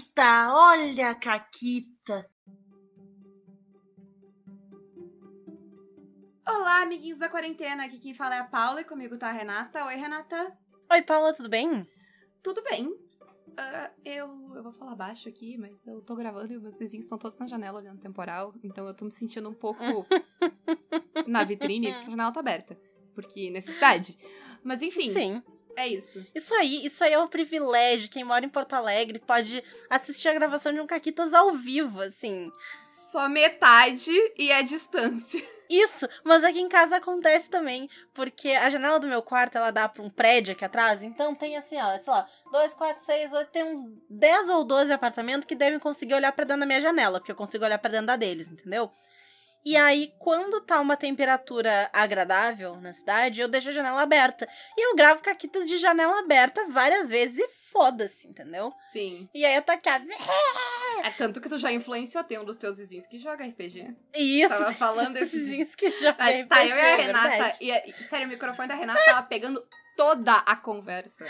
Caquita, olha a Caquita. Olá, amiguinhos da quarentena. Aqui quem fala é a Paula e comigo tá a Renata. Oi, Renata. Oi, Paula, tudo bem? Tudo bem. Uh, eu, eu vou falar baixo aqui, mas eu tô gravando e meus vizinhos estão todos na janela olhando temporal, então eu tô me sentindo um pouco na vitrine, porque a janela tá aberta. Porque necessidade. Mas enfim. Sim. É isso. Isso aí, isso aí é um privilégio. Quem mora em Porto Alegre pode assistir a gravação de um Caquitas ao vivo, assim. Só metade e a distância. Isso, mas aqui em casa acontece também, porque a janela do meu quarto, ela dá pra um prédio aqui atrás, então tem assim, ó, sei lá, 2, 4, 6, 8, tem uns 10 ou 12 apartamentos que devem conseguir olhar para dentro da minha janela, porque eu consigo olhar para dentro da deles, entendeu? E aí, quando tá uma temperatura agradável na cidade, eu deixo a janela aberta. E eu gravo caquitas de janela aberta várias vezes e foda-se, entendeu? Sim. E aí eu tô aqui, É tanto que tu já influenciou ter um dos teus vizinhos que joga RPG. Isso. Tava falando esses desses vizinhos que jogam RPG. tá, eu e a é Renata. e, sério, o microfone da Renata tava pegando toda a conversa.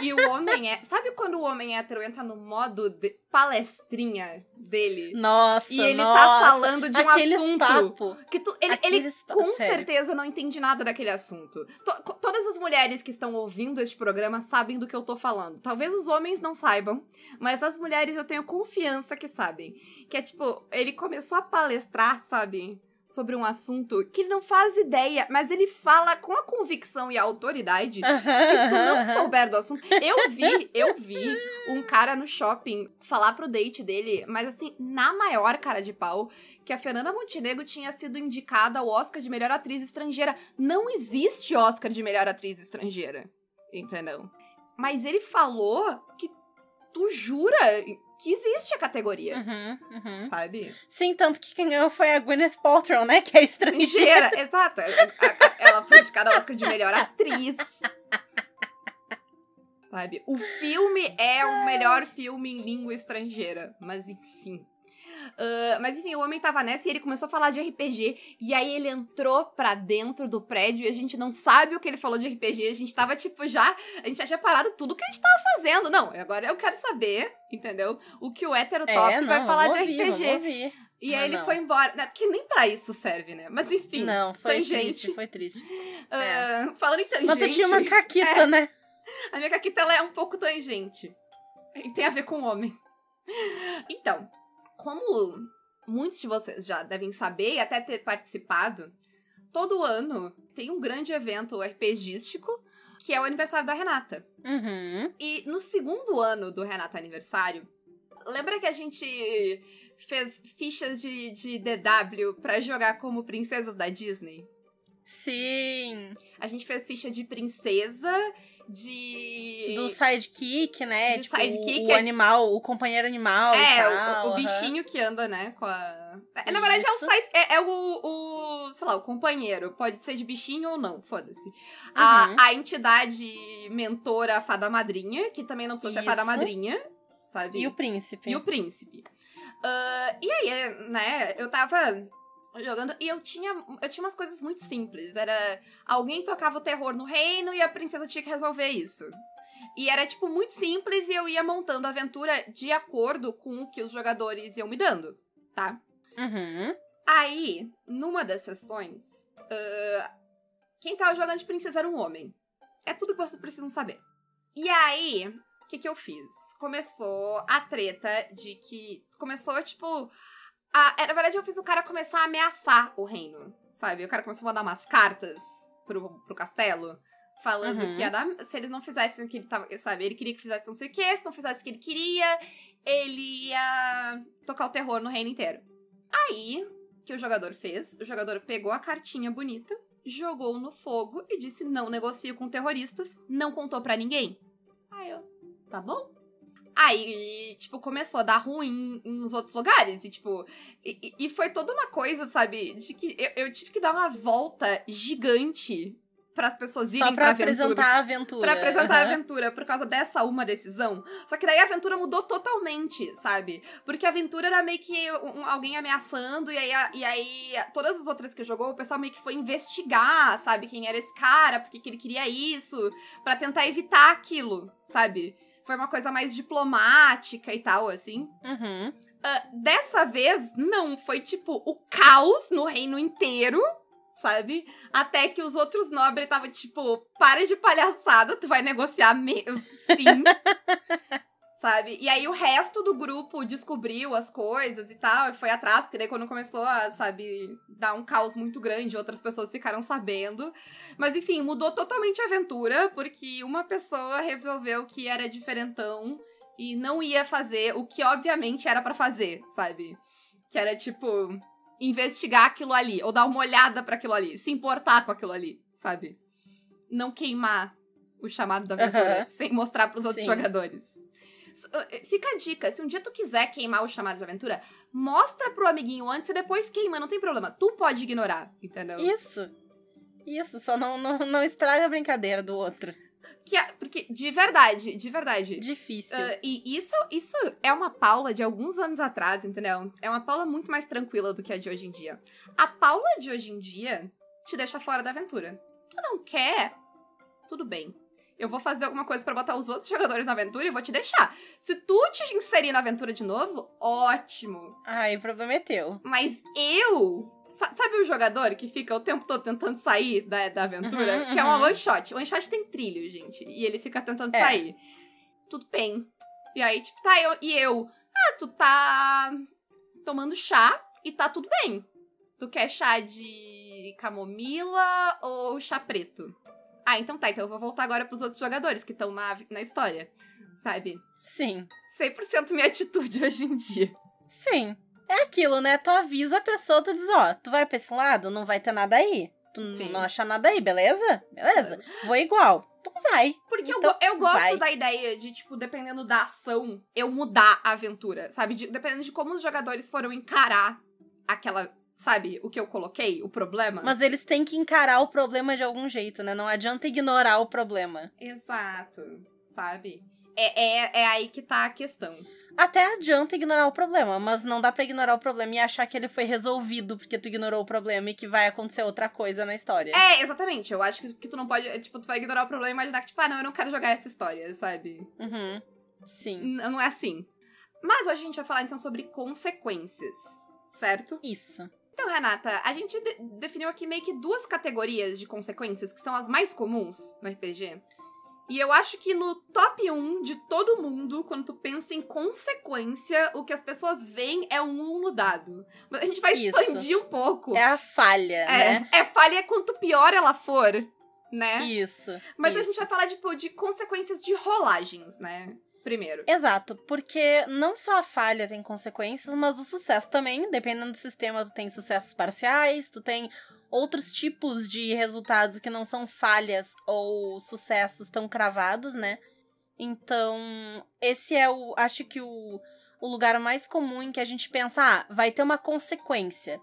E o homem é. Sabe quando o homem hétero entra no modo de palestrinha dele? Nossa, E ele nossa. tá falando de um Aqueles assunto. papo. Que tu, ele, ele com sério. certeza não entende nada daquele assunto. To- todas as mulheres que estão ouvindo este programa sabem do que eu tô falando. Talvez os homens não saibam, mas as mulheres eu tenho confiança que sabem. Que é tipo, ele começou a palestrar, sabe? Sobre um assunto que ele não faz ideia, mas ele fala com a convicção e a autoridade que se tu não souber do assunto. Eu vi, eu vi um cara no shopping falar pro date dele, mas assim, na maior cara de pau, que a Fernanda Montenegro tinha sido indicada ao Oscar de melhor atriz estrangeira. Não existe Oscar de melhor atriz estrangeira. Entendeu? Mas ele falou que tu jura que existe a categoria, Uhum, uhum. sabe? Sim, tanto que quem ganhou foi a Gwyneth Paltrow, né? Que é estrangeira. Exato. A- a- Ela foi indicada ao Oscar de melhor atriz. Sabe? O filme é o melhor filme em língua estrangeira. Mas enfim. Ah, mas enfim, o homem tava nessa e ele começou a falar de RPG. E aí ele entrou pra dentro do prédio e a gente não sabe o que ele falou de RPG. A gente tava, tipo, já. A gente já tinha parado tudo que a gente tava fazendo. Não, agora eu quero saber, entendeu? O que o hétero top É, não, vai falar de ouvir, RPG. E aí Não, ele não. foi embora. Porque nem pra isso serve, né? Mas enfim. Não, foi tangente. triste, foi triste. Ah, falando em tangente. Mas tu tinha uma caquita, É. né? A minha caquita ela é um pouco tangente. E tem a ver com o homem. Então, como muitos de vocês já devem saber e até ter participado, todo ano tem um grande evento RPGístico que é o aniversário da Renata. Uhum. E no segundo ano do Renata Aniversário, lembra que a gente fez fichas de, de DW pra jogar como princesas da Disney? Sim. A gente fez ficha de princesa, de. Do sidekick, né? De tipo, sidekick, o é- animal, o companheiro animal. É, tal, o, o bichinho que anda, né, com a... É, Na verdade, é o Isso. site... É, é o, o... Sei lá, o companheiro. Pode ser de bichinho ou não, foda-se. A, Uhum. a entidade mentora, a fada madrinha, que também não precisa ser fada Isso. madrinha, sabe? E o príncipe. E o príncipe. Ah, e aí, né, eu tava jogando e eu tinha, eu tinha umas coisas muito simples. Era alguém tocava o terror no reino e a princesa tinha que resolver isso. E era, tipo, muito simples e eu ia montando a aventura de acordo com o que os jogadores iam me dando, tá? Uhum. Aí, numa das sessões, ah, quem tava jogando de princesa era um homem. É tudo que vocês precisam saber. E aí, o que, que eu fiz? Começou a treta de que. Começou, tipo. A, é, na verdade, eu fiz o cara começar a ameaçar o reino, sabe? O cara começou a mandar umas cartas pro, pro castelo. Falando Uhum. que ia dar, se eles não fizessem o que ele tava. Sabe? Ele queria que fizesse não sei o que, se não fizesse o que ele queria, ele ia tocar o terror no reino inteiro. Aí, o que o jogador fez? O jogador pegou a cartinha bonita, jogou no fogo e disse: não negocio com terroristas, não contou pra ninguém. Aí eu, tá bom? Aí, tipo, começou a dar ruim nos outros lugares. E, tipo, e, e- foi toda uma coisa, sabe? De que eu, eu tive que dar uma volta gigante para as pessoas irem Só pra, aventura. apresentar a aventura. Pra apresentar a Aham. aventura por causa dessa uma decisão. Só que daí a aventura mudou totalmente, sabe? Porque a aventura era meio que um- alguém ameaçando, e aí, a- e aí todas as outras que jogou, o pessoal meio que foi investigar, sabe? Quem era esse cara, por que que ele queria isso, pra tentar evitar aquilo, sabe? Foi uma coisa mais diplomática e tal, assim. Uhum. Ah, dessa vez, não. Foi tipo o caos no reino inteiro, sabe? Até que os outros nobres estavam tipo, para de palhaçada, tu vai negociar me sim. Sabe? E aí o resto do grupo descobriu as coisas e tal, e foi atrás, porque daí quando começou a, sabe, dar um caos muito grande, outras pessoas ficaram sabendo. Mas enfim, mudou totalmente a aventura, porque uma pessoa resolveu que era diferentão e não ia fazer o que obviamente era pra fazer, sabe? Que era tipo investigar aquilo ali ou dar uma olhada para aquilo ali, se importar com aquilo ali, sabe? Não queimar o chamado da aventura Aham. sem mostrar pros outros Sim. jogadores. S- uh, Fica a dica, se um dia tu quiser queimar o chamado de aventura, mostra pro amiguinho antes e depois queima, não tem problema. Tu pode ignorar, entendeu? Isso. Isso, só não, não, não estraga a brincadeira do outro. Que é- porque, de verdade, de verdade, Difícil. Ah, e isso, isso é uma Paula de alguns anos atrás, entendeu? É uma Paula muito mais tranquila do que a de hoje em dia. A Paula de hoje em dia te deixa fora da aventura. Tu não quer? Tudo bem. Eu vou fazer alguma coisa pra botar os outros jogadores na aventura e vou te deixar. Se tu te inserir na aventura de novo, ótimo. Ai, o problema é teu. Mas eu. sa- Sabe o jogador que fica o tempo todo tentando sair da, da aventura? Uhum, que é uma uhum. one shot. One shot tem trilho, gente. E ele fica tentando É. sair. Tudo bem. E aí, tipo, tá, eu, e eu. Ah, tu tá tomando chá e tá tudo bem. Tu quer chá de camomila ou chá preto? Ah, então tá, então eu vou voltar agora pros outros jogadores que estão na, na história. Sabe? Sim. 100% minha atitude hoje em dia. Sim. É aquilo, né? Tu avisa a pessoa, tu diz, ó, tu vai pra esse lado, não vai ter nada aí. Tu Sim. não achar nada aí, beleza? Beleza. Vou igual. Tu vai. Porque Então, eu, eu gosto vai. da ideia de, tipo, dependendo da ação, eu mudar a aventura, sabe? De- dependendo de como os jogadores foram encarar aquela, sabe, o que eu coloquei, o problema. Mas eles têm que encarar o problema de algum jeito, né? Não adianta ignorar o problema. Exato, sabe? É, é, é aí que tá a questão. Até adianta ignorar o problema, mas não dá pra ignorar o problema e achar que ele foi resolvido porque tu ignorou o problema e que vai acontecer outra coisa na história. É, exatamente. Eu acho que, que tu não pode, é, tipo, tu vai ignorar o problema e imaginar que, tipo, ah, não, eu não quero jogar essa história, sabe? Uhum. Sim. N- não é assim. Mas hoje a gente vai falar, então, sobre consequências, certo? Isso. Então, Renata, a gente de- definiu aqui meio que duas categorias de consequências que são as mais comuns no RPG. E eu acho que no top 1 de todo mundo, quando tu pensa em consequência, o que as pessoas veem é um 1 no dado. Mas a gente vai Isso. expandir um pouco. É a falha, é, né? é falha quanto pior ela for, né? Isso. Mas a isso. gente vai falar, tipo, de consequências de rolagens, né? Primeiro. Exato, porque não só a falha tem consequências, mas o sucesso também, dependendo do sistema, tu tem sucessos parciais, tu tem outros tipos de resultados que não são falhas ou sucessos tão cravados, né? Então, esse é o, acho que o, o lugar mais comum em que a gente pensa, ah, vai ter uma consequência.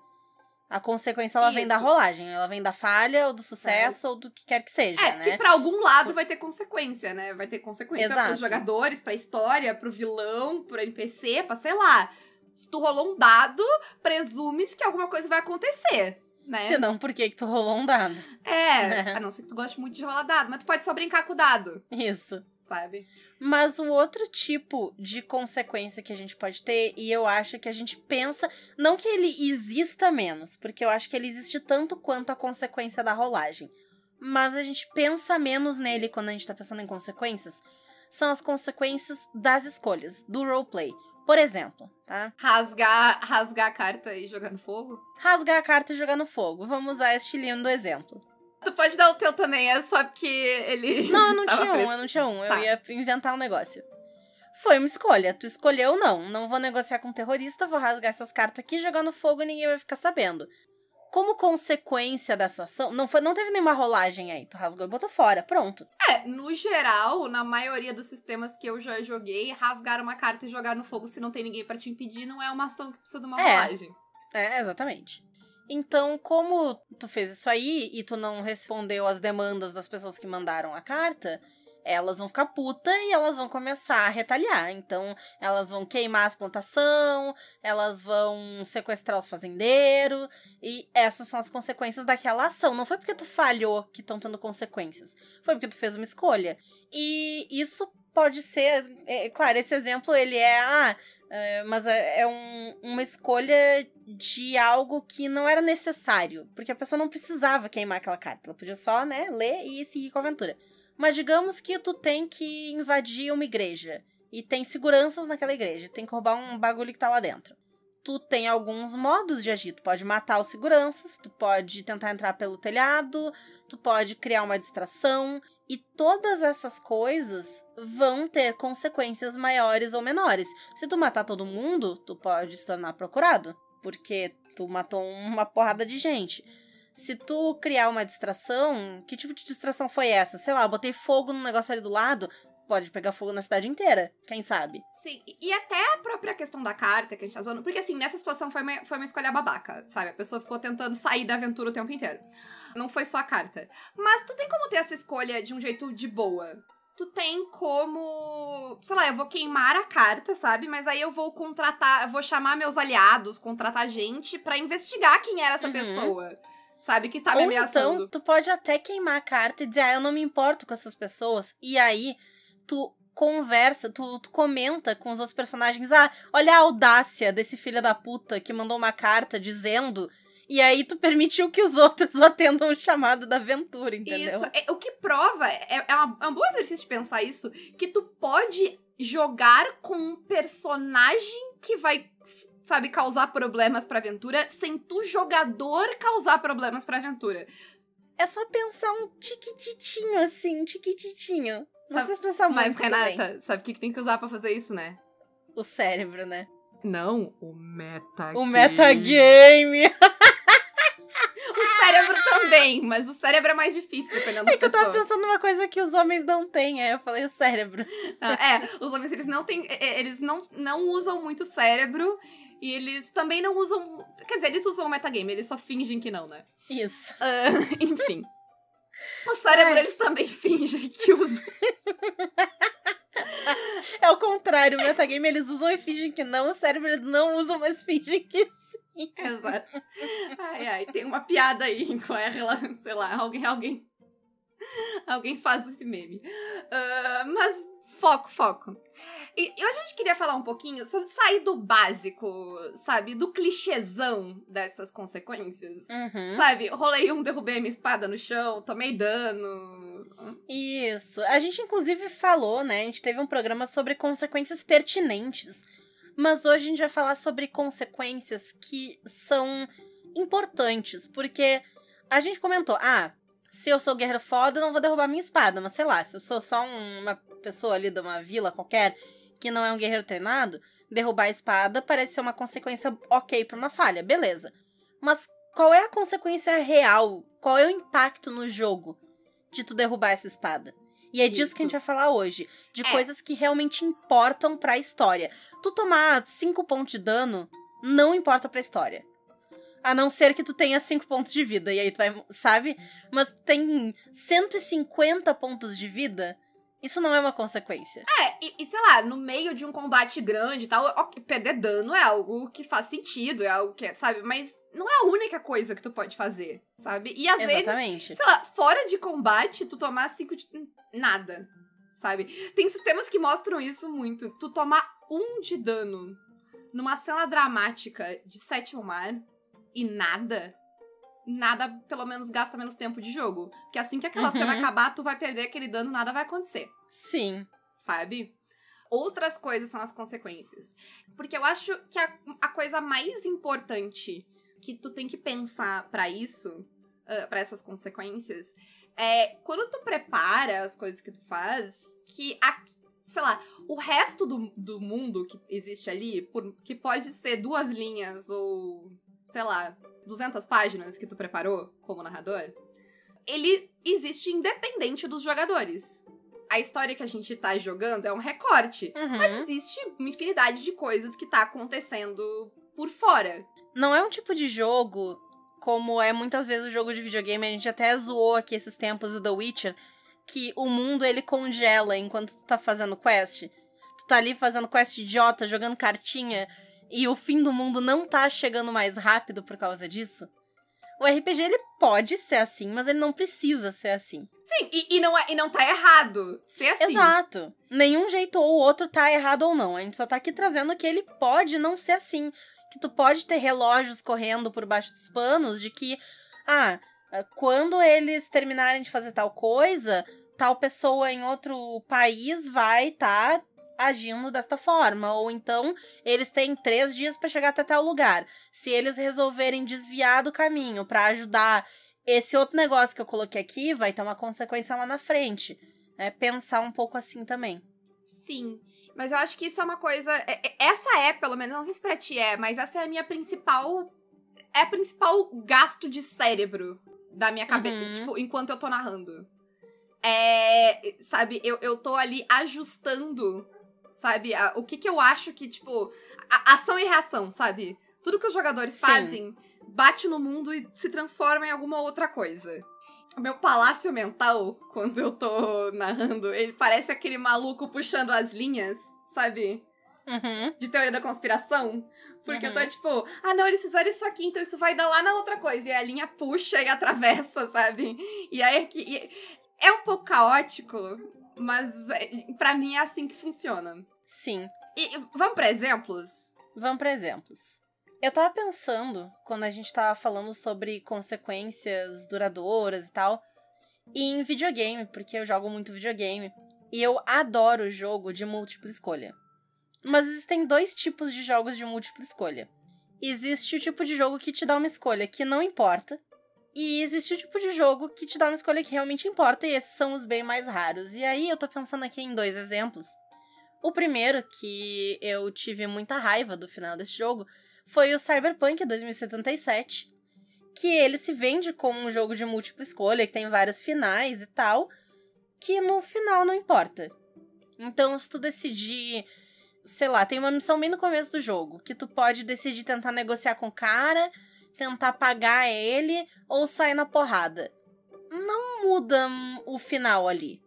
A consequência ela vem da Isso. rolagem, ela vem da falha ou do sucesso ou do que quer que seja, É, né? que pra algum lado vai ter consequência, né? Vai ter consequência Exato. pros jogadores, pra história, pro vilão, pro NPC, pra sei lá. Se tu rolou um dado, presumes que alguma coisa vai acontecer, né? Se não, por que que tu rolou um dado? É, a não ser que tu goste muito de rolar dado, mas tu pode só brincar com o dado, Isso. Sabe? Mas o outro tipo de consequência que a gente pode ter, e eu acho que a gente pensa, não que ele exista menos, porque eu acho que ele existe tanto quanto a consequência da rolagem, mas a gente pensa menos nele quando a gente tá pensando em consequências, são as consequências das escolhas, do roleplay. Por exemplo, tá? Rasgar, rasgar a carta e jogar no fogo. Rasgar a carta e jogar no fogo. Vamos usar este lindo exemplo. Tu pode dar o teu também, é só porque ele. Não, eu não tinha um, eu não tinha um. Eu Tá. ia inventar um negócio. Foi uma escolha. Tu escolheu, não. Não vou negociar com um terrorista, vou rasgar essas cartas aqui, jogar no fogo e ninguém vai ficar sabendo. Como consequência dessa ação, não, foi, não teve nenhuma rolagem aí. Tu rasgou e botou fora. Pronto. É, no geral, na maioria dos sistemas que eu já joguei, rasgar uma carta e jogar no fogo se não tem ninguém pra te impedir não é uma ação que precisa de uma É. rolagem. É, exatamente. Então, como tu fez isso aí e tu não respondeu às demandas das pessoas que mandaram a carta, elas vão ficar puta e elas vão começar a retalhar. Então, elas vão queimar as plantação, elas vão sequestrar os fazendeiros, e essas são as consequências daquela ação. Não foi porque tu falhou que estão tendo consequências, foi porque tu fez uma escolha. E isso pode ser. É, claro, esse exemplo ele é. Ah, é, mas é, é um, uma escolha de algo que não era necessário. Porque a pessoa não precisava queimar aquela carta. Ela podia só, né, ler e seguir com a aventura. Mas digamos que tu tem que invadir uma igreja. E tem seguranças naquela igreja. Tem que roubar um bagulho que tá lá dentro. Tu tem alguns modos de agir. Tu pode matar os seguranças, tu pode tentar entrar pelo telhado, tu pode criar uma distração. E todas essas coisas vão ter consequências maiores ou menores. Se tu matar todo mundo, tu pode se tornar procurado, porque tu matou uma porrada de gente. Se tu criar uma distração, que tipo de distração foi essa? Sei lá, botei fogo no negócio ali do lado, pode pegar fogo na cidade inteira, quem sabe? Sim, e até a própria questão da carta que a gente tá zoando, porque assim, nessa situação foi uma, foi uma escolha babaca, sabe? A pessoa ficou tentando sair da aventura o tempo inteiro. Não foi só a carta. Mas tu tem como ter essa escolha de um jeito de boa. Tu tem como. Sei lá, eu vou queimar a carta, sabe? Mas aí eu vou contratar. Eu vou chamar meus aliados, contratar gente para investigar quem era essa Uhum. pessoa. Sabe? Que está me Ou ameaçando. então, tu pode até queimar a carta e dizer, ah, eu não me importo com essas pessoas. E aí, tu conversa, tu, tu comenta com os outros personagens, ah, olha a audácia desse filho da puta que mandou uma carta dizendo. E aí tu permitiu que os outros atendam o chamado da aventura, entendeu? Isso. É, o que prova, é, é, uma- é um bom exercício de pensar isso, que tu pode jogar com um personagem que vai, sabe, causar problemas pra aventura, sem tu, jogador, causar problemas pra aventura. É só pensar um tiquititinho assim, um tiquititinho. Não Sabe- precisa pensar Mas, muito também. Renata, sabe o que, que tem que usar pra fazer isso, né? O cérebro, né? Não, o metagame. O metagame. O cérebro também, mas o cérebro é mais difícil, dependendo É da que eu tava pensando numa coisa que os homens não têm. Aí eu falei o cérebro. Ah, É, os homens, eles não têm. é, é, Eles não, não usam muito cérebro. E eles também não usam. Quer dizer, eles usam o metagame, eles só fingem que não, né? Isso. Ah, enfim. O cérebro, Ai. eles também fingem que usam. É o contrário, o metagame eles usam e fingem que não, o cérebro eles não usam, mas fingem que sim. Exato. Ai, ai, tem uma piada aí com ela, sei lá, alguém, alguém. Alguém faz esse meme. Ah, mas foco, foco. E, hoje a gente queria falar um pouquinho sobre sair do básico, sabe? Do clichêzão dessas consequências. Uhum. Sabe, rolei um, derrubei a minha espada no chão, tomei dano. Isso. A gente, inclusive, falou, né? A gente teve um programa sobre consequências pertinentes. Mas hoje a gente vai falar sobre consequências que são importantes. Porque a gente comentou, ah, se eu sou guerreiro foda, eu não vou derrubar minha espada. Mas sei lá, se eu sou só um- uma pessoa ali de uma vila qualquer que não é um guerreiro treinado, derrubar a espada parece ser uma consequência ok pra uma falha, beleza. Mas qual é a consequência real? Qual é o impacto no jogo de tu derrubar essa espada? E é disso Isso. que a gente vai falar hoje. De É. coisas que realmente importam pra história. Tu tomar 5 pontos de dano não importa pra história. A não ser que tu tenha 5 pontos de vida. E aí tu vai, sabe? Mas tem 150 pontos de vida. Isso não é uma consequência. É, e, e sei lá, no meio de um combate grande e tal, ok, perder dano é algo que faz sentido, é algo que, sabe? Mas não é a única coisa que tu pode fazer, sabe? E às vezes, Exatamente. sei lá, fora de combate, tu tomar cinco de. nada, sabe? Tem sistemas que mostram isso muito. Tu tomar um de dano numa cena dramática de sétimo mar e nada. Nada, pelo menos, gasta menos tempo de jogo. Porque assim que aquela Uhum. cena acabar, tu vai perder aquele dano, nada vai acontecer Sim. sabe? Outras coisas são as consequências. Porque eu acho que a, a coisa mais importante que tu tem que pensar pra isso, ah, pra essas consequências, é quando tu prepara as coisas que tu faz, que a, sei lá, o resto do, do mundo que existe ali, por, que pode ser duas linhas ou, sei lá, 200 páginas que tu preparou como narrador, ele existe independente dos jogadores a história que a gente tá jogando é um recorte. Uhum. Mas existe uma infinidade de coisas que tá acontecendo por fora. Não é um tipo de jogo como é muitas vezes o jogo de videogame, a gente até zoou aqui esses tempos do The Witcher, que o mundo ele congela enquanto tu tá fazendo quest. Tu tá ali fazendo quest idiota, jogando cartinha, e o fim do mundo não tá chegando mais rápido por causa disso. O RPG ele pode ser assim, mas ele não precisa ser assim. Sim, e, e não, é, e não tá errado ser assim. Exato. Nenhum jeito ou outro tá errado ou não. A gente só tá aqui trazendo que ele pode não ser assim. Que tu pode ter relógios correndo por baixo dos panos de que, ah, quando eles terminarem de fazer tal coisa, tal pessoa em outro país vai estar tá agindo desta forma. Ou então, eles têm três dias para chegar até tal lugar. Se eles resolverem desviar do caminho para ajudar esse outro negócio que eu coloquei aqui, vai ter uma consequência lá na frente. É pensar um pouco assim também. Sim. Mas eu acho que isso é uma coisa. É, é, essa é, pelo menos, não sei se pra ti é, mas essa é a minha principal. É a principal gasto de cérebro da minha cabeça, uhum. tipo, enquanto eu tô narrando. É. Sabe, eu, eu tô ali ajustando sabe? O que que eu acho que, tipo, ação e reação, sabe? Tudo que os jogadores Sim. fazem bate no mundo e se transforma em alguma outra coisa. O meu palácio mental, quando eu tô narrando, ele parece aquele maluco puxando as linhas, sabe? Uhum. De teoria da conspiração. Porque uhum. eu tô uhum. tipo, ah não, eles fizeram isso aqui, então isso vai dar lá na outra coisa. E a linha puxa e atravessa, sabe? E aí é que. É um pouco caótico, mas é, para mim é assim que funciona. Sim. E vamos para exemplos? Vamos para exemplos. Eu tava pensando, quando a gente tava falando sobre consequências duradouras e tal, em videogame, porque eu jogo muito videogame. E eu adoro jogo de múltipla escolha. Mas existem dois tipos de jogos de múltipla escolha. Existe o tipo de jogo que te dá uma escolha que não importa, e existe o tipo de jogo que te dá uma escolha que realmente importa, e esses são os bem mais raros. E aí eu tô pensando aqui em dois exemplos. O primeiro, que eu tive muita raiva do final desse jogo, foi o Cyberpunk 2077, que ele se vende como um jogo de múltipla escolha, que tem vários finais e tal, que no final não importa. Então, se tu decidir, sei lá, tem uma missão bem no começo do jogo, que tu pode decidir tentar negociar com o cara tentar pagar ele ou sair na porrada. Não muda o final ali.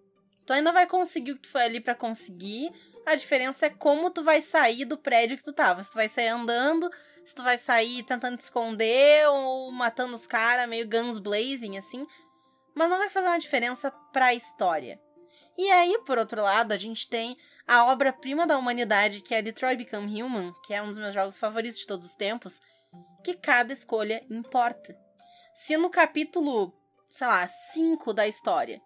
Tu ainda vai conseguir o que tu foi ali para conseguir. A diferença é como tu vai sair do prédio que tu tava. Se tu vai sair andando, se tu vai sair tentando te esconder ou matando os caras, meio guns blazing, assim. Mas não vai fazer uma diferença pra história. E aí, por outro lado, a gente tem a obra-prima da humanidade, que é Detroit Become Human, que é um dos meus jogos favoritos de todos os tempos, que cada escolha importa. Se no capítulo, sei lá, 5 da história,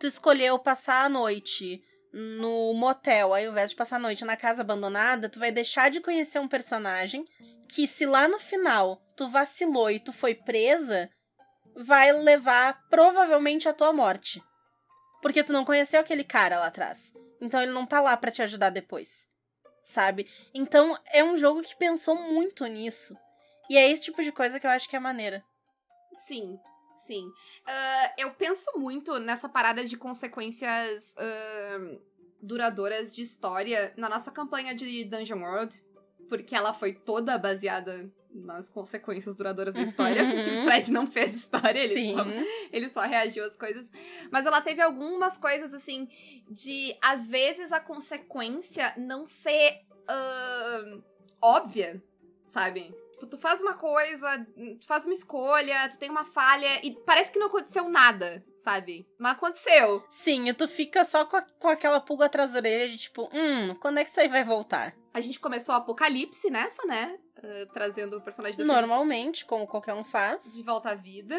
tu escolheu passar a noite no motel, ao invés de passar a noite na casa abandonada, tu vai deixar de conhecer um personagem que, se lá no final tu vacilou e tu foi presa, vai levar provavelmente a tua morte. Porque tu não conheceu aquele cara lá atrás. Então ele não tá lá para te ajudar depois. Sabe? Então é um jogo que pensou muito nisso. E é esse tipo de coisa que eu acho que é maneira. Sim, sim. Uh, eu penso muito nessa parada de consequências uh, duradouras de história na nossa campanha de Dungeon World, porque ela foi toda baseada nas consequências duradouras da história, porque o Fred não fez história, ele só, ele só reagiu às coisas. Mas ela teve algumas coisas, assim, de às vezes a consequência não ser uh, óbvia, sabe? Tipo, tu faz uma coisa, tu faz uma escolha, tu tem uma falha e parece que não aconteceu nada, sabe? Mas aconteceu. Sim, e tu fica só com, a, com aquela pulga atrás da orelha de tipo, hum, quando é que isso aí vai voltar? A gente começou o Apocalipse nessa, né? Uh, trazendo o personagem do Normalmente, filme. como qualquer um faz. De volta à vida.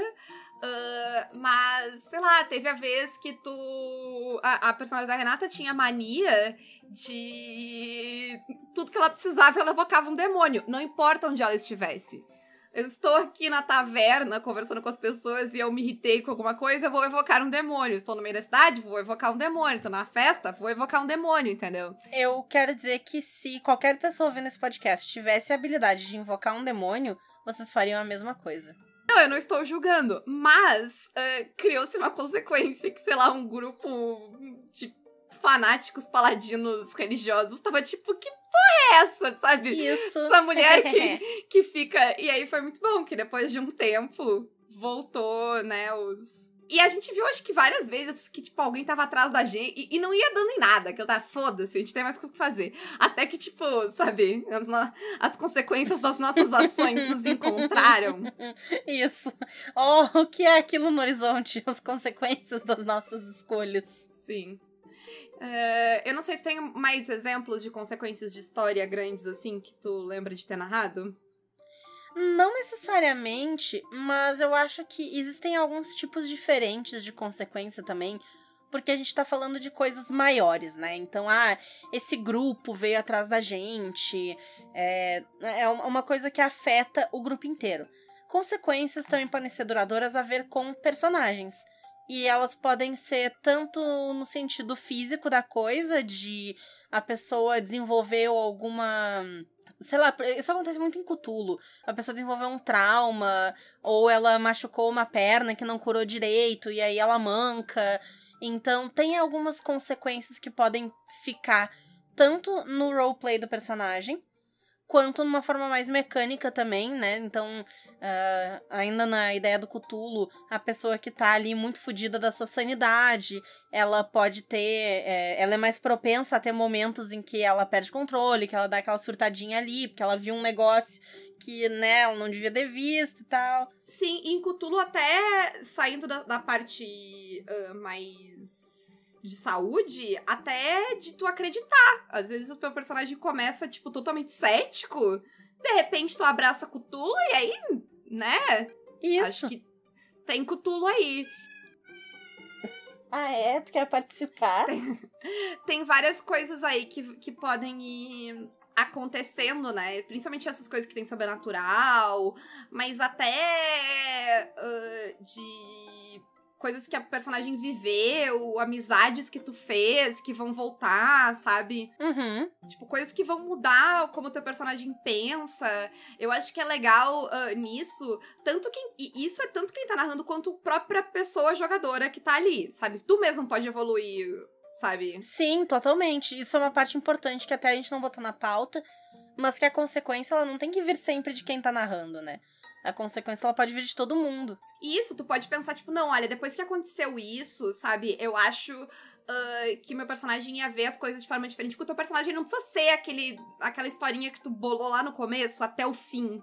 Uh, mas, sei lá, teve a vez que tu. A, a, personagem da Renata tinha mania de. Tudo que ela precisava, ela evocava um demônio. Não importa onde ela estivesse. Eu estou aqui na taverna conversando com as pessoas e eu me irritei com alguma coisa, eu vou evocar um demônio. Estou no meio da cidade, vou evocar um demônio. Estou na festa, vou evocar um demônio, entendeu? Eu quero dizer que se qualquer pessoa ouvindo esse podcast tivesse a habilidade de invocar um demônio, vocês fariam a mesma coisa. Não, eu não estou julgando, mas uh, criou-se uma consequência que, sei lá, um grupo de fanáticos paladinos religiosos tava tipo, que porra é essa, sabe? Isso. Essa mulher que, que fica. E aí foi muito bom, que depois de um tempo voltou, né, os E a gente viu, acho que várias vezes, que, tipo, alguém tava atrás da gente e, e não ia dando em nada. Que eu tava, foda-se, a gente tem mais coisa que fazer. Até que, tipo, sabe, as, as consequências das nossas ações nos encontraram. Isso. Oh, o que é aquilo no horizonte? As consequências das nossas escolhas. Sim. Uh, eu não sei se tem mais exemplos de consequências de história grandes assim que tu lembra de ter narrado. Não necessariamente, mas eu acho que existem alguns tipos diferentes de consequência também, porque a gente tá falando de coisas maiores, né? Então, ah, esse grupo veio atrás da gente, é, é uma coisa que afeta o grupo inteiro. Consequências também podem ser duradouras a ver com personagens. E elas podem ser tanto no sentido físico da coisa, de a pessoa desenvolveu alguma sei lá, isso acontece muito em Cutulo. A pessoa desenvolveu um trauma, ou ela machucou uma perna que não curou direito, e aí ela manca. Então, tem algumas consequências que podem ficar tanto no roleplay do personagem, quanto numa forma mais mecânica também, né? Então, Uh, ainda na ideia do Cutulo, a pessoa que tá ali muito fodida da sua sanidade, ela pode ter. É, ela é mais propensa a ter momentos em que ela perde controle, que ela dá aquela surtadinha ali, porque ela viu um negócio que, né, ela não devia ter visto e tal. Sim, em Cutulo, até saindo da, da parte uh, mais de saúde, até de tu acreditar. Às vezes o teu personagem começa, tipo, totalmente cético. De repente tu abraça Cutulo e aí né? Isso. Acho que tem Cutulo aí. Ah, é? Tu quer participar? Tem, tem várias coisas aí que, que podem ir acontecendo, né? Principalmente essas coisas que tem sobrenatural, mas até uh, de coisas que a personagem viveu, amizades que tu fez, que vão voltar, sabe? Uhum. Tipo, coisas que vão mudar como teu personagem pensa. Eu acho que é legal uh, nisso. Tanto quem. E isso é tanto quem tá narrando quanto a própria pessoa jogadora que tá ali, sabe? Tu mesmo pode evoluir, sabe? Sim, totalmente. Isso é uma parte importante que até a gente não botou na pauta, mas que a consequência ela não tem que vir sempre de quem tá narrando, né? A consequência ela pode vir de todo mundo. Isso, tu pode pensar, tipo, não, olha, depois que aconteceu isso, sabe, eu acho uh, que meu personagem ia ver as coisas de forma diferente. Porque o teu personagem não precisa ser aquele, aquela historinha que tu bolou lá no começo até o fim,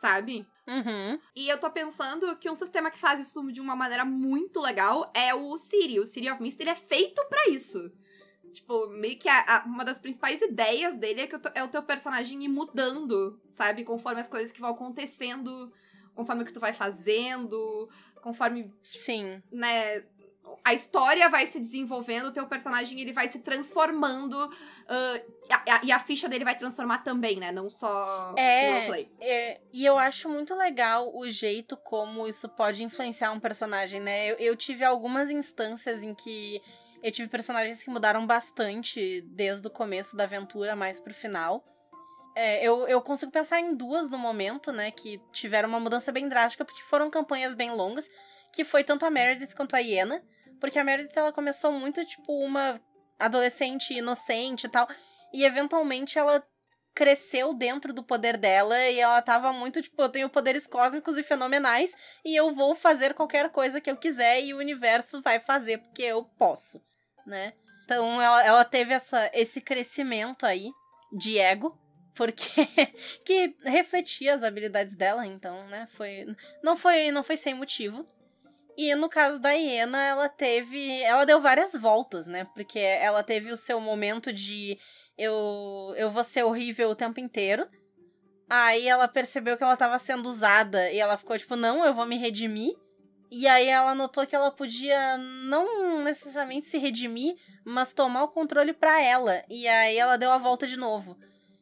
sabe? Uhum. E eu tô pensando que um sistema que faz isso de uma maneira muito legal é o City. O City of Mist, ele é feito para isso. Tipo, meio que a, a, uma das principais ideias dele é que é o teu personagem ir mudando, sabe? Conforme as coisas que vão acontecendo, conforme o que tu vai fazendo, conforme. Sim. Né? A história vai se desenvolvendo, o teu personagem ele vai se transformando uh, a, a, e a ficha dele vai transformar também, né? Não só é, o roleplay. É, e eu acho muito legal o jeito como isso pode influenciar um personagem, né? Eu, eu tive algumas instâncias em que eu tive personagens que mudaram bastante desde o começo da aventura mais pro final. É, eu, eu consigo pensar em duas no momento, né, que tiveram uma mudança bem drástica, porque foram campanhas bem longas, que foi tanto a Meredith quanto a Iena. Porque a Meredith, ela começou muito, tipo, uma adolescente inocente e tal, e eventualmente ela cresceu dentro do poder dela e ela tava muito tipo, eu tenho poderes cósmicos e fenomenais e eu vou fazer qualquer coisa que eu quiser e o universo vai fazer porque eu posso né? Então ela, ela teve essa, esse crescimento aí de ego, porque que refletia as habilidades dela, então, né? Foi não foi não foi sem motivo. E no caso da Iena, ela teve, ela deu várias voltas, né? Porque ela teve o seu momento de eu eu vou ser horrível o tempo inteiro. Aí ela percebeu que ela estava sendo usada e ela ficou tipo, não, eu vou me redimir. E aí ela notou que ela podia não necessariamente se redimir, mas tomar o controle para ela. E aí ela deu a volta de novo.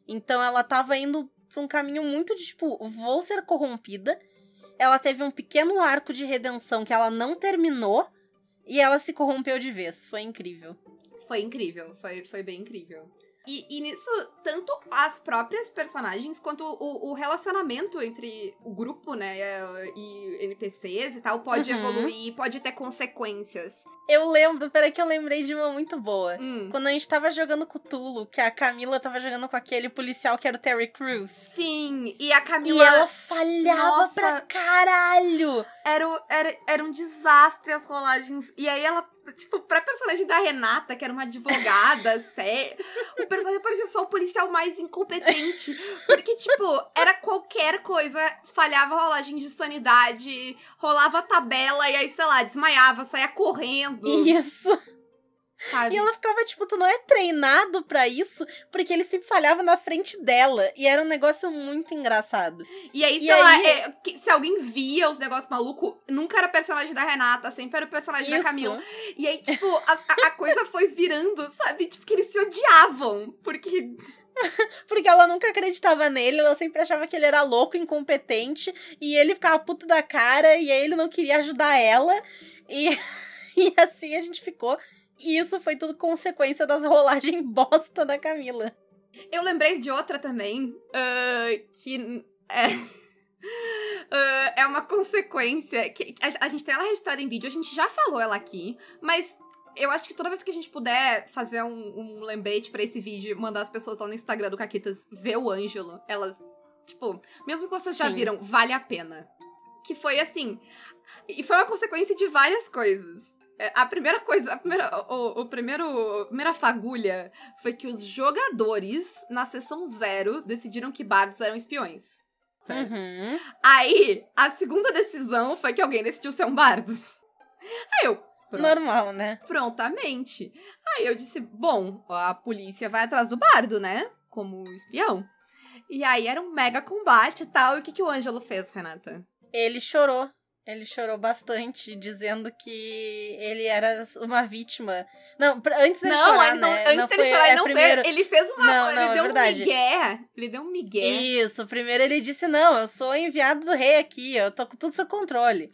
Então ela tava indo pra um caminho muito de tipo, vou ser corrompida. Ela teve um pequeno arco de redenção que ela não terminou e ela se corrompeu de vez. Foi incrível. Foi incrível, foi, foi bem incrível. E, e nisso, tanto as próprias personagens quanto o, o relacionamento entre o grupo, né, e NPCs e tal, pode Uhum. evoluir, pode ter consequências. Eu lembro, peraí que eu lembrei de uma muito boa. Hum. Quando a gente tava jogando Cthulhu, que a Camila tava jogando com aquele policial que era o Terry Crews. Sim, e a E Camila ela falhava Nossa. pra caralho. era, o- era, era um desastre as rolagens. E aí ela, tipo, pra personagem da Renata, que era uma advogada, séria, o personagem parecia só o policial mais incompetente. Porque, tipo, era qualquer coisa, falhava rolagem de sanidade, rolava a tabela e aí, sei lá, desmaiava, saía correndo, Isso. Sabe? E ela ficava, tipo, tu não é treinado pra isso, porque ele sempre falhava na frente dela. E era um negócio muito engraçado. E aí, E sei lá, aí- é, que- se alguém via os negócios malucos, nunca era personagem da Renata, sempre era o personagem da Isso. Camila. E aí, tipo, a, a- a coisa foi virando, sabe? Tipo, que eles se odiavam. Porque. Porque ela nunca acreditava nele, ela sempre achava que ele era louco, incompetente, e ele ficava puto da cara, e aí ele não queria ajudar ela. E, e assim a gente ficou. E isso foi tudo consequência das rolagens bosta da Camila. Eu lembrei de outra também, ah, que é. ah, é uma consequência. que a, a gente tem ela registrada em vídeo, a gente já falou ela aqui, mas eu acho que toda vez que a gente puder fazer um, um lembrete pra esse vídeo, mandar as pessoas lá no Instagram do Caquitas ver o Ângelo, elas. Tipo, mesmo que vocês já Sim. viram, vale a pena. Que foi assim. E foi uma consequência de várias coisas. É, A primeira coisa, a primeira, o, o primeiro, a primeira fagulha foi que os jogadores, na sessão zero, decidiram que bardos eram espiões. Uhum. Aí, a segunda decisão foi que alguém decidiu ser um bardo. Aí eu, pronto, Normal, né? prontamente. Aí eu disse, bom, a polícia vai atrás do bardo, né? Como espião. E aí era um mega combate e tal. E o que, que o Ângelo fez, Renata? Ele chorou. Ele chorou bastante, dizendo que ele era uma vítima. Não, antes dele não, chorar, ele não, né? antes não dele foi- chorar, é ele não primeiro... fez. Ele fez uma. Não, ele não, é deu um verdade. migué. Ele deu um migué. Isso, primeiro ele disse, não, eu sou enviado do rei aqui, eu tô com tudo sob controle.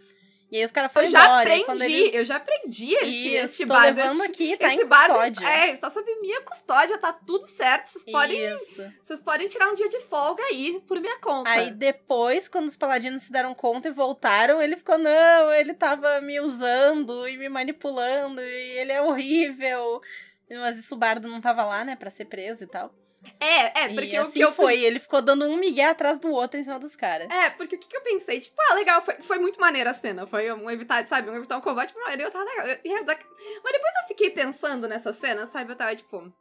E aí os caras foram Eu já embora. aprendi, eu já aprendi este, Isso, este tô bardo. levando este, aqui, tá esse em bardo custódia. é, está sob minha custódia, tá tudo certo. Vocês podem, Isso. vocês podem tirar um dia de folga aí, por minha conta. Aí depois, quando os paladinos se deram conta e voltaram, ele ficou, não, ele tava me usando e me manipulando, e ele é horrível. Mas isso o bardo não tava lá, né, pra ser preso e tal. É, é, porque e o assim que eu foi, ele ficou dando um migué atrás do outro em cima dos caras. É, porque o que, que eu pensei? Tipo, ah, legal, foi, foi muito maneira a cena. Foi um evitar, sabe, um evitar um combate, mas eu tava legal. Eu- eu- da- Mas depois eu fiquei pensando nessa cena, sabe? Eu tava tipo,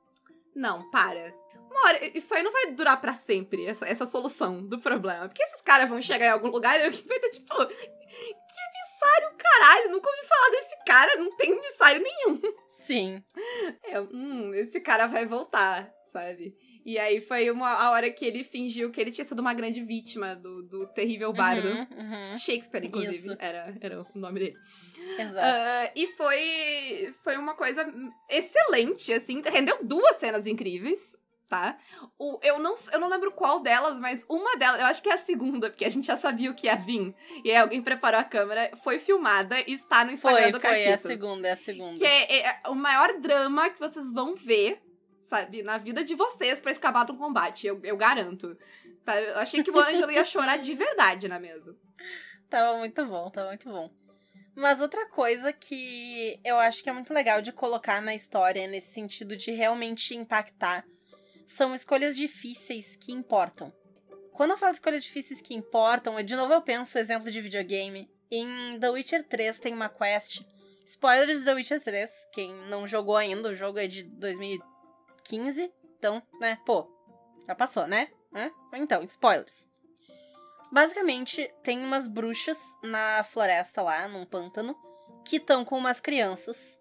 não, para. Uma hora, isso aí não vai durar pra sempre, essa, essa solução do problema. Porque esses caras vão chegar em algum lugar e eu vai ter tipo, que emissário, caralho, nunca ouvi falar desse cara, não tem emissário nenhum. Sim. É, hum, esse cara vai voltar, sabe? E aí foi uma, a hora que ele fingiu que ele tinha sido uma grande vítima do, do terrível bardo. Uhum, uhum, Shakespeare, inclusive, Isso. era, era o nome dele. exato. Ah, e foi, foi uma coisa excelente, assim. Rendeu duas cenas incríveis, tá? O, eu, não, eu não lembro qual delas, mas uma delas, eu acho que é a segunda, porque a gente já sabia o que ia vir. E aí alguém preparou a câmera, foi filmada e está no Instagram foi, do foi, é a segunda, é a segunda. Que é, é o maior drama que vocês vão ver, sabe, na vida de vocês pra escapar de um combate. Eu, eu garanto. Tá? Eu achei que o Ângelo ia chorar de verdade na mesa. Tava muito bom, tava muito bom. Mas outra coisa que eu acho que é muito legal de colocar na história, nesse sentido de realmente impactar, são escolhas difíceis que importam. Quando eu falo escolhas difíceis que importam, eu- de novo eu penso exemplo de videogame. Em The Witcher 3 tem uma quest. Spoilers de The Witcher 3. Quem não jogou ainda, o jogo é de 2015. Então, né, pô, já passou, né? Hã? Então, spoilers. Basicamente, tem umas bruxas na floresta lá, num pântano, que estão com umas crianças.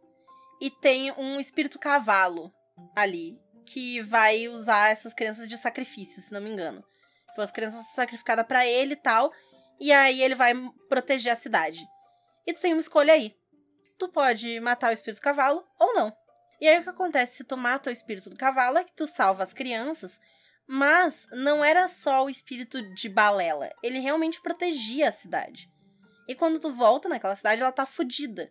E tem um espírito cavalo ali, que vai usar essas crianças de sacrifício, se não me engano. Tipo, as crianças vão ser sacrificadas pra ele e tal. E aí ele vai proteger a cidade. E tu tem uma escolha aí. Tu pode matar o espírito cavalo ou não. E aí o que acontece se tu mata o espírito do cavalo é que tu salva as crianças, mas não era só o espírito de balela, ele realmente protegia a cidade. E quando tu volta naquela cidade, ela tá fodida.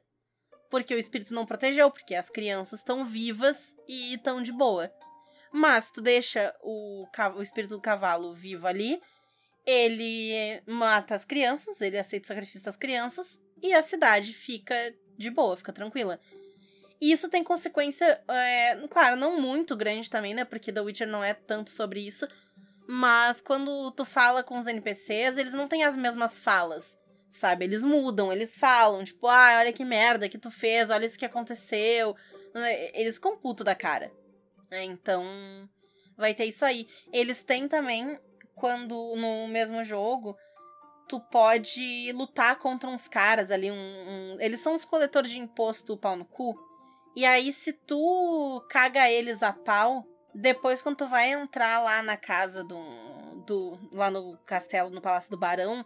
Porque o espírito não protegeu, porque as crianças estão vivas e estão de boa. Mas tu deixa o, o espírito do cavalo vivo ali, ele mata as crianças, ele aceita o sacrifício das crianças, e a cidade fica de boa, fica tranquila. E isso tem consequência, é, claro, não muito grande também, né? Porque The Witcher não é tanto sobre isso. Mas quando tu fala com os NPCs, eles não têm as mesmas falas. Sabe? Eles mudam, eles falam, tipo, ah, olha que merda que tu fez, olha isso que aconteceu. Eles computam da cara. É, então, vai ter isso aí. Eles têm também, quando no mesmo jogo, tu pode lutar contra uns caras ali. Um, um, eles são os coletores de imposto pau no cu. E aí, se tu caga eles a pau, depois quando tu vai entrar lá na casa do. do lá no castelo, no Palácio do Barão,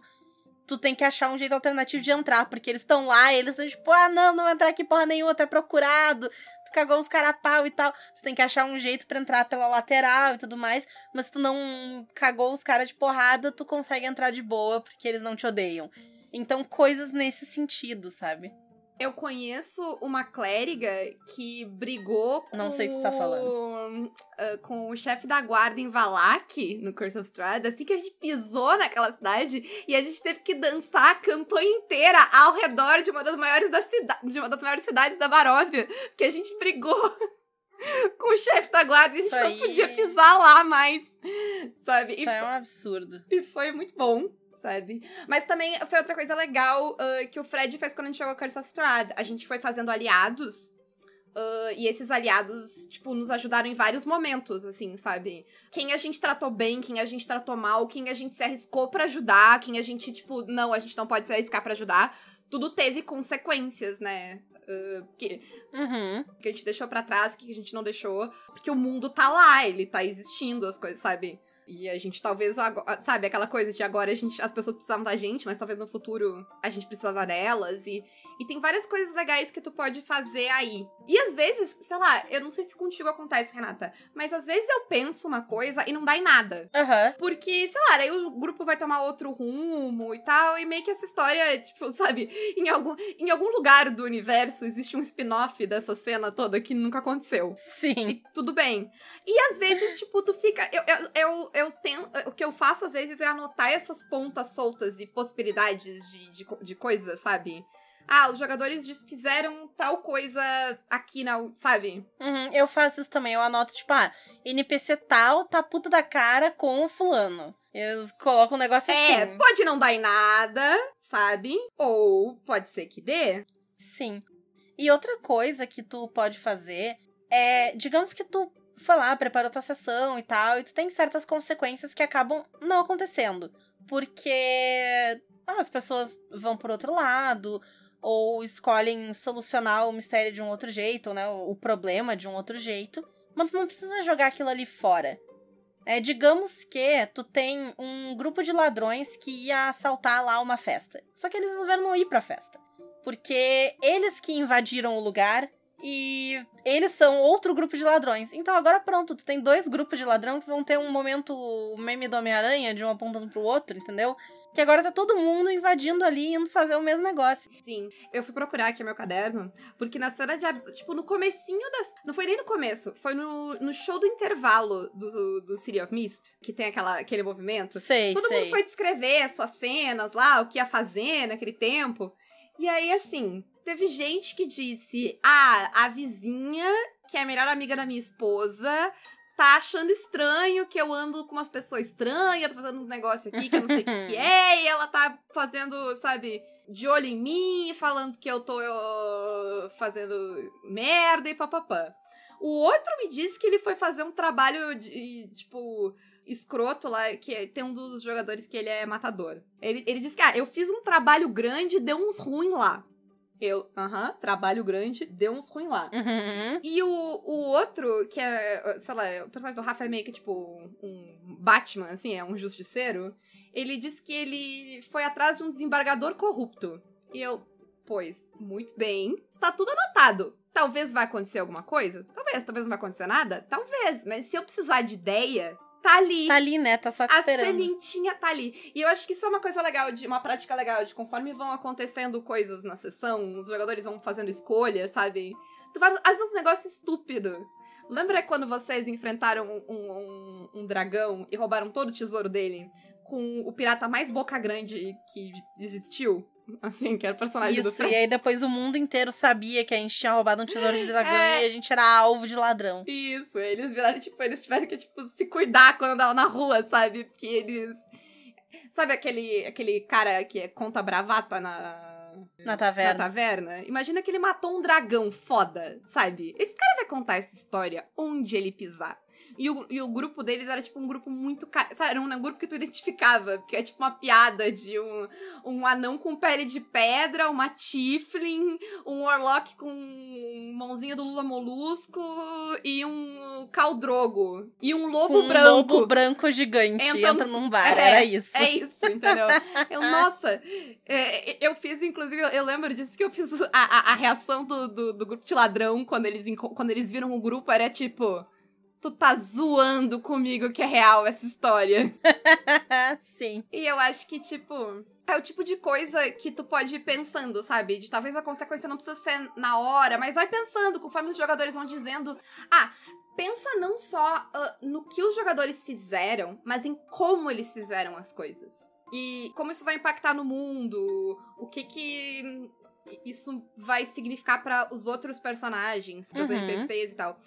tu tem que achar um jeito alternativo de entrar, porque eles estão lá, eles estão tipo, ah, não, não entrar aqui porra nenhuma, tu é procurado, tu cagou os cara a pau e tal. Tu tem que achar um jeito para entrar pela lateral e tudo mais, mas se tu não cagou os caras de porrada, tu consegue entrar de boa, porque eles não te odeiam. Então, coisas nesse sentido, sabe? Eu conheço uma clériga que brigou com. Não sei o que você tá falando. Uh, com o chefe da guarda em Valak, no Curse of Strahd, assim que a gente pisou naquela cidade e a gente teve que dançar a campanha inteira ao redor de uma das maiores da cidade, de uma das maiores cidades da Baróvia, porque a gente brigou com o chefe da guarda e a gente Isso não aí- podia pisar lá mais, sabe? Isso E é um absurdo. e foi muito bom, sabe? Mas também foi outra coisa legal ah, que o Fred fez quando a gente jogou Curse of Strahd. A gente foi fazendo aliados. ah, e esses aliados, tipo, nos ajudaram em vários momentos, assim, sabe? Quem a gente tratou bem, quem a gente tratou mal, quem a gente se arriscou pra ajudar, quem a gente, tipo, não, a gente não pode se arriscar pra ajudar. Tudo teve consequências, né? Ah, que, Uhum. que a gente deixou pra trás, que a gente não deixou. Porque o mundo tá lá, ele tá existindo, as coisas, sabe? E a gente talvez, agora, sabe, aquela coisa de agora a gente, as pessoas precisavam da gente, mas talvez no futuro a gente precisava delas. E, e tem várias coisas legais que tu pode fazer aí. E às vezes, sei lá, eu não sei se contigo acontece, Renata, mas às vezes eu penso uma coisa e não dá em nada. Aham. Porque, sei lá, aí o grupo vai tomar outro rumo e tal, e meio que essa história, tipo, sabe, em algum, em algum lugar do universo existe um spin-off dessa cena toda que nunca aconteceu. Sim. E tudo bem. E às vezes, tipo, tu fica. Eu, eu, eu, eu tenho. O que eu faço às vezes é anotar essas pontas soltas e possibilidades de, de, de coisas, sabe? Ah, os jogadores fizeram tal coisa aqui na. Sabe? Uhum, eu faço isso também. Eu anoto, tipo, ah, NPC tal tá puta da cara com o fulano. Eu coloco um negócio É, assim. pode não dar em nada, sabe? Ou pode ser que dê. Sim. E outra coisa que tu pode fazer é, digamos que tu lá, preparou tua sessão e tal, e tu tem certas consequências que acabam não acontecendo. Porque ah, as pessoas vão por outro lado, ou escolhem solucionar o mistério de um outro jeito, né? O, o problema de um outro jeito. Mas tu não precisa jogar aquilo ali fora. É, digamos que tu tem um grupo de ladrões que ia assaltar lá uma festa. Só que eles resolveram não ir pra festa. Porque eles que invadiram o lugar e eles são outro grupo de ladrões. Então agora pronto, tu tem dois grupos de ladrão que vão ter um momento meme do Homem-Aranha, de um apontando pro outro, entendeu? Que agora tá todo mundo invadindo ali, indo fazer o mesmo negócio. Sim, eu fui procurar aqui meu caderno, porque na cena de. Tipo, no comecinho das. Não foi nem no começo, foi no, no show do intervalo do, do City of Mist, que tem aquela, aquele movimento. Sei, Todo sei. mundo foi descrever as suas cenas lá, o que ia fazer naquele tempo. E aí, assim, teve gente que disse: Ah, a vizinha, que é a melhor amiga da minha esposa, tá achando estranho que eu ando com umas pessoas estranhas, tô fazendo uns negócios aqui que eu não sei o que, que é, e ela tá fazendo, sabe, de olho em mim, falando que eu tô eu, fazendo merda e papapá. O outro me disse que ele foi fazer um trabalho de, tipo, escroto lá, que é- tem um dos jogadores que ele é matador. Ele, ele disse que, ah, eu fiz um trabalho grande, deu uns ruim lá. Eu, aham, trabalho grande, deu uns ruim lá. Uhum. E o, o outro, que é, sei lá, o personagem do Rafa é meio que tipo um Batman, assim, é um justiceiro. Ele disse que ele foi atrás de um desembargador corrupto. E eu, pois, muito bem. Está tudo anotado. Talvez vai acontecer alguma coisa? Talvez, talvez não vai acontecer nada? Talvez, mas se eu precisar de ideia, tá ali. Tá ali, né? Tá só te A esperando. sementinha tá ali. E eu acho que isso é uma coisa legal, de uma prática legal, de conforme vão acontecendo coisas na sessão, os jogadores vão fazendo escolhas, sabe? Tu faz, às vezes, um negócio estúpido. Lembra quando vocês enfrentaram um, um, um, dragão e roubaram todo o tesouro dele? Com o pirata mais boca grande que existiu? Assim, que era o personagem Isso, do e aí depois o mundo inteiro sabia que a gente tinha roubado um tesouro de dragão é. e a gente era alvo de ladrão. Isso, eles viraram, tipo, eles tiveram que, tipo, se cuidar quando andavam na rua, sabe? Porque eles. Sabe aquele, aquele cara que é conta bravata na. Na taverna. Na taverna. Imagina que ele matou um dragão foda, sabe? Esse cara vai contar essa história onde ele pisar. E o, e o grupo deles era, tipo, um grupo muito. Sabe, era um grupo que tu identificava, que é tipo uma piada de um, um anão com pele de pedra, uma Tiflin, um Warlock com mãozinha do Lula Molusco e um Caldrogo. E um lobo com branco. Um lobo branco gigante. Entra, entra num bar, é, era isso. É isso, entendeu? eu, nossa, é, eu fiz, inclusive, eu, eu, lembro disso, porque eu fiz a, a, a reação do, do, do grupo de ladrão quando eles, quando eles viram o grupo, era tipo tu tá zoando comigo que é real essa história. Sim. E eu acho que, tipo, é o tipo de coisa que tu pode ir pensando, sabe? De talvez a consequência não precisa ser na hora, mas vai pensando conforme os jogadores vão dizendo. Ah, pensa não só uh, no que os jogadores fizeram, mas em como eles fizeram as coisas. E como isso vai impactar no mundo, o que que isso vai significar para os outros personagens, os uhum. NPCs e tal.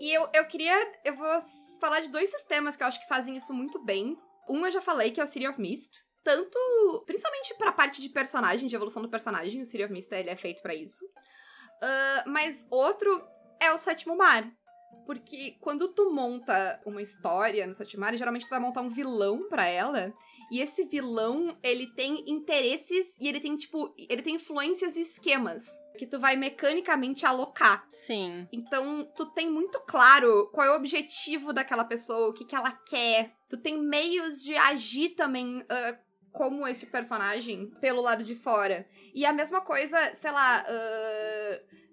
E eu, eu queria. Eu vou falar de dois sistemas que eu acho que fazem isso muito bem. Um eu já falei, que é o City of Mist. Tanto. Principalmente pra parte de personagem, de evolução do personagem. O City of Mist ele é feito para isso. Uh, mas outro é o Sétimo Mar. Porque quando tu monta uma história no Sétimo Mar, geralmente tu vai montar um vilão para ela. E esse vilão, ele tem interesses e ele tem, tipo, ele tem influências e esquemas que tu vai mecanicamente alocar. Sim. Então, tu tem muito claro qual é o objetivo daquela pessoa, o que, que ela quer. Tu tem meios de agir também. Uh, como esse personagem pelo lado de fora. E a mesma coisa, sei lá, uh,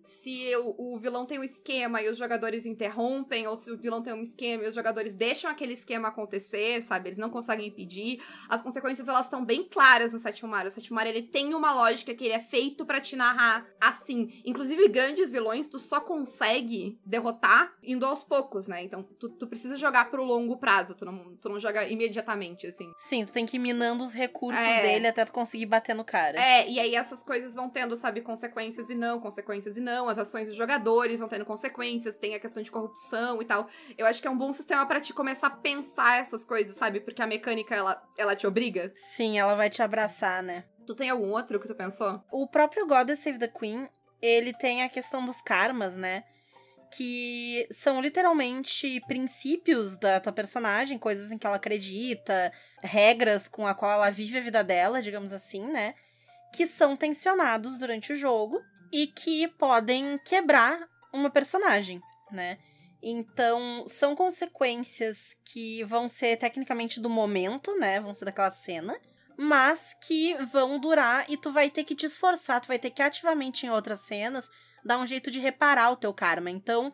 se o, o, vilão tem um esquema e os jogadores interrompem, ou se o vilão tem um esquema e os jogadores deixam aquele esquema acontecer, sabe? Eles não conseguem impedir. As consequências, elas são bem claras no Sétimo Mar. O Sétimo Mar, ele tem uma lógica que ele é feito para te narrar assim. Inclusive, grandes vilões, tu só consegue derrotar indo aos poucos, né? Então, tu, tu precisa jogar pro longo prazo, tu não, tu não joga imediatamente, assim. Sim, tu tem que ir minando os recursos é. dele até tu conseguir bater no cara. É, e aí essas coisas vão tendo, sabe, consequências e não, consequências e não não, as ações dos jogadores vão tendo consequências, tem a questão de corrupção e tal. Eu acho que é um bom sistema para te começar a pensar essas coisas, sabe? Porque a mecânica, ela, ela te obriga. Sim, ela vai te abraçar, né? Tu tem algum outro que tu pensou? O próprio Goddess Save the Queen, ele tem a questão dos karmas, né? Que são literalmente princípios da tua personagem, coisas em que ela acredita, regras com a qual ela vive a vida dela, digamos assim, né? Que são tensionados durante o jogo e que podem quebrar uma personagem, né? Então, são consequências que vão ser tecnicamente do momento, né? Vão ser daquela cena, mas que vão durar e tu vai ter que te esforçar, tu vai ter que ativamente em outras cenas dar um jeito de reparar o teu karma. Então,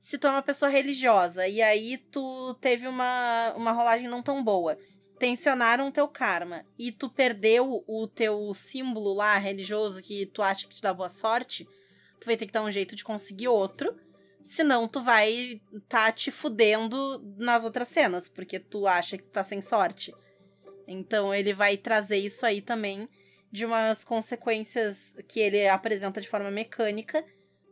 se tu é uma pessoa religiosa e aí tu teve uma, uma rolagem não tão boa tensionaram o teu karma e tu perdeu o teu símbolo lá religioso que tu acha que te dá boa sorte, tu vai ter que dar um jeito de conseguir outro. Senão tu vai tá te fudendo nas outras cenas, porque tu acha que tu tá sem sorte. Então ele vai trazer isso aí também de umas consequências que ele apresenta de forma mecânica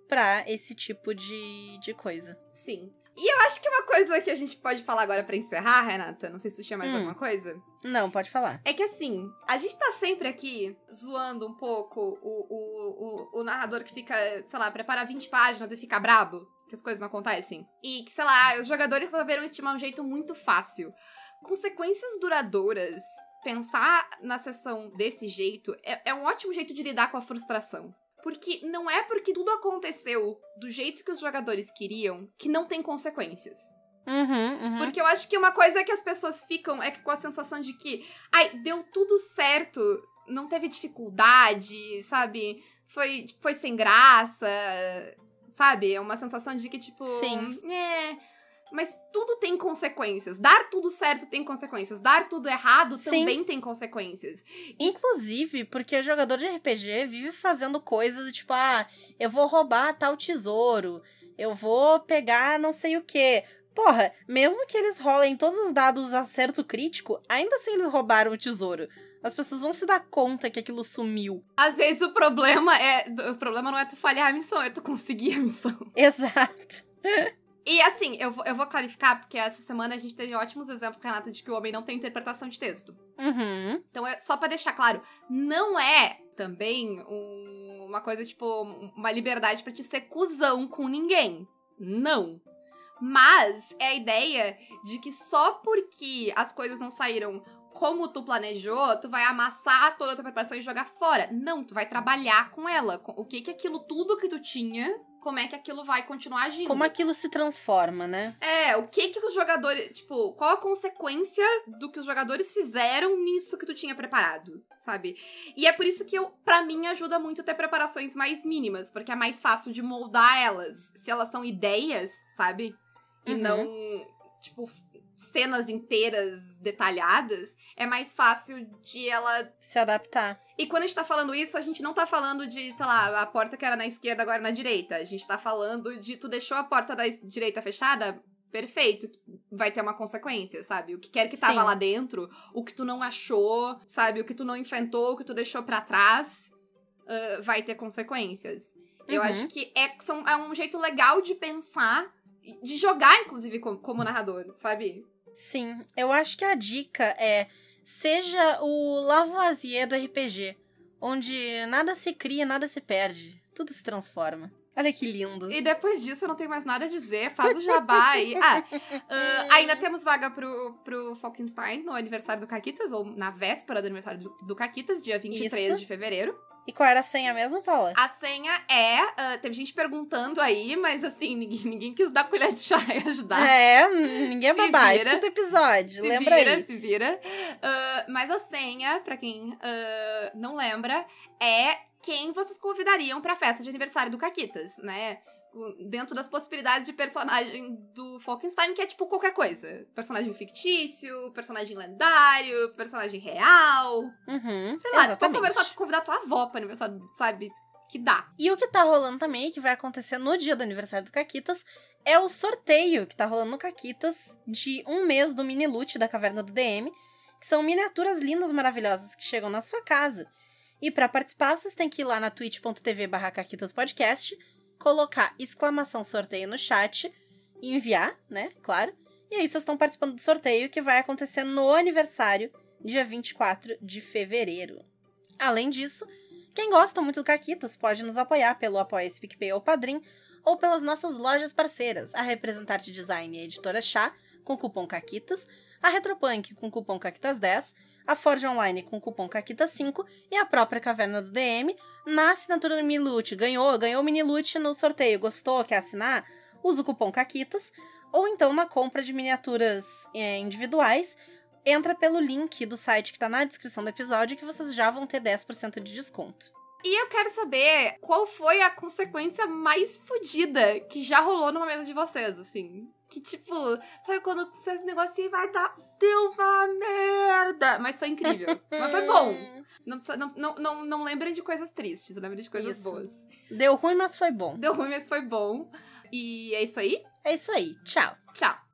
para esse tipo de, de coisa. Sim. E eu acho que uma coisa que a gente pode falar agora para encerrar, Renata, não sei se tu tinha mais hum. alguma coisa. Não, pode falar. É que assim, a gente tá sempre aqui zoando um pouco o, o, o, o narrador que fica, sei lá, prepara 20 páginas e fica brabo, que as coisas não acontecem. E que, sei lá, os jogadores resolveram estimar um jeito muito fácil. Consequências duradouras pensar na sessão desse jeito é, é, um ótimo jeito de lidar com a frustração. Porque não é porque tudo aconteceu do jeito que os jogadores queriam que não tem consequências. Uhum, uhum. Porque eu acho que uma coisa que as pessoas ficam é que com a sensação de que, ai, deu tudo certo, não teve dificuldade, sabe? Foi, foi sem graça, sabe? É uma sensação de que, tipo. Sim. É mas tudo tem consequências. Dar tudo certo tem consequências. Dar tudo errado Sim. também tem consequências. Inclusive, porque jogador de RPG vive fazendo coisas tipo, ah, eu vou roubar tal tesouro. Eu vou pegar não sei o quê. Porra, mesmo que eles rolem todos os dados acerto crítico, ainda assim eles roubaram o tesouro. As pessoas vão se dar conta que aquilo sumiu. Às vezes o problema é. O problema não é tu falhar a missão, é tu conseguir a missão. Exato. E assim, eu, vou- eu vou clarificar, porque essa semana a gente teve ótimos exemplos, Renata, de que o homem não tem interpretação de texto. Uhum. Então, é só pra deixar claro, não é também um- uma coisa tipo uma liberdade pra te ser cuzão com ninguém. Não. Mas é a ideia de que só porque as coisas não saíram como tu planejou, tu vai amassar toda a tua preparação e jogar fora. Não, tu vai trabalhar com ela. com O que que aquilo tudo que tu tinha, como é que aquilo vai continuar agindo. Como aquilo se transforma, né? É, o que que os jogadores. Tipo, qual a consequência do que os jogadores fizeram nisso que tu tinha preparado, sabe? E é por isso que eu, para mim, ajuda muito ter preparações mais mínimas, porque é mais fácil de moldar elas. Se elas são ideias, sabe? E Uhum. não, tipo, cenas inteiras detalhadas, é mais fácil de ela Se adaptar. e quando a gente tá falando isso, a gente não tá falando de, sei lá, a porta que era na esquerda agora na direita. A gente tá falando de tu deixou a porta da direita fechada, perfeito. Vai ter uma consequência, sabe? O que quer que tava Sim. lá dentro, o que tu não achou, sabe? O que tu não enfrentou, o que tu deixou pra trás, ah, vai ter consequências. Eu Uhum. acho que é, são, é um jeito legal de pensar, de jogar, inclusive, como, como narrador, sabe? Sim, eu acho que a dica é seja o Lavoisier do RPG, onde nada se cria, nada se perde, tudo se transforma. Olha que lindo. E depois disso eu não tenho mais nada a dizer, faz o jabá aí. Ah, ah, ainda temos vaga pro, pro Falkenstein no aniversário do Caquitas, ou na véspera do aniversário do, do Caquitas, dia 23 Isso. de fevereiro. E qual era a senha mesmo, Paula? A senha é. ah, teve gente perguntando aí, mas assim, ninguém, ninguém quis dar colher de chá e ajudar. É, ninguém é babá. vira. Escuta o episódio, Se lembra vira, aí. se vira. Ah, mas a senha, pra quem ah, não lembra, é quem vocês convidariam pra festa de aniversário do Caquitas, né? Dentro das possibilidades de personagem do Falkenstein, que é tipo qualquer coisa. Personagem fictício, personagem lendário, personagem real. Uhum, Sei lá, tu pode exatamente. conversar, convidar tua avó pra aniversário, sabe? Que dá. E o que tá rolando também, que vai acontecer no dia do aniversário do Caquitas, é o sorteio que tá rolando no Caquitas de um mês do mini loot da Caverna do DM, que são miniaturas lindas, maravilhosas que chegam na sua casa. E pra participar, vocês têm que ir lá na twitch.tv barra Podcast, colocar exclamação sorteio no chat enviar, né? Claro. E aí vocês estão participando do sorteio que vai acontecer no aniversário, dia 24 de fevereiro. Além disso, quem gosta muito do Caquitas pode nos apoiar pelo Apoia-se PicPay ou Padrim, ou pelas nossas lojas parceiras, a Representarte Design e a Editora Chá, com cupom CAQUITAS, a Retropunk com cupom CAQUITAS10, a Forge Online com cupom CAQUITAS5 e a própria Caverna do DM na assinatura do Minilute. Ganhou, ganhou o Minilute no sorteio, gostou, quer assinar? Usa o cupom CAQUITAS, ou então na compra de miniaturas é, individuais, entra pelo link do site que está na descrição do episódio que vocês já vão ter 10% de desconto. E eu quero saber qual foi a consequência mais fodida que já rolou numa mesa de vocês, assim. Que tipo, sabe quando tu fez esse negócio e vai dar. Deu uma merda! Mas foi incrível. Mas foi bom. Não, não, não, não lembrem de coisas tristes, lembrem de coisas Isso. boas. Deu ruim, mas foi bom. Deu ruim, mas foi bom. E é isso aí. É isso aí. Tchau. Tchau.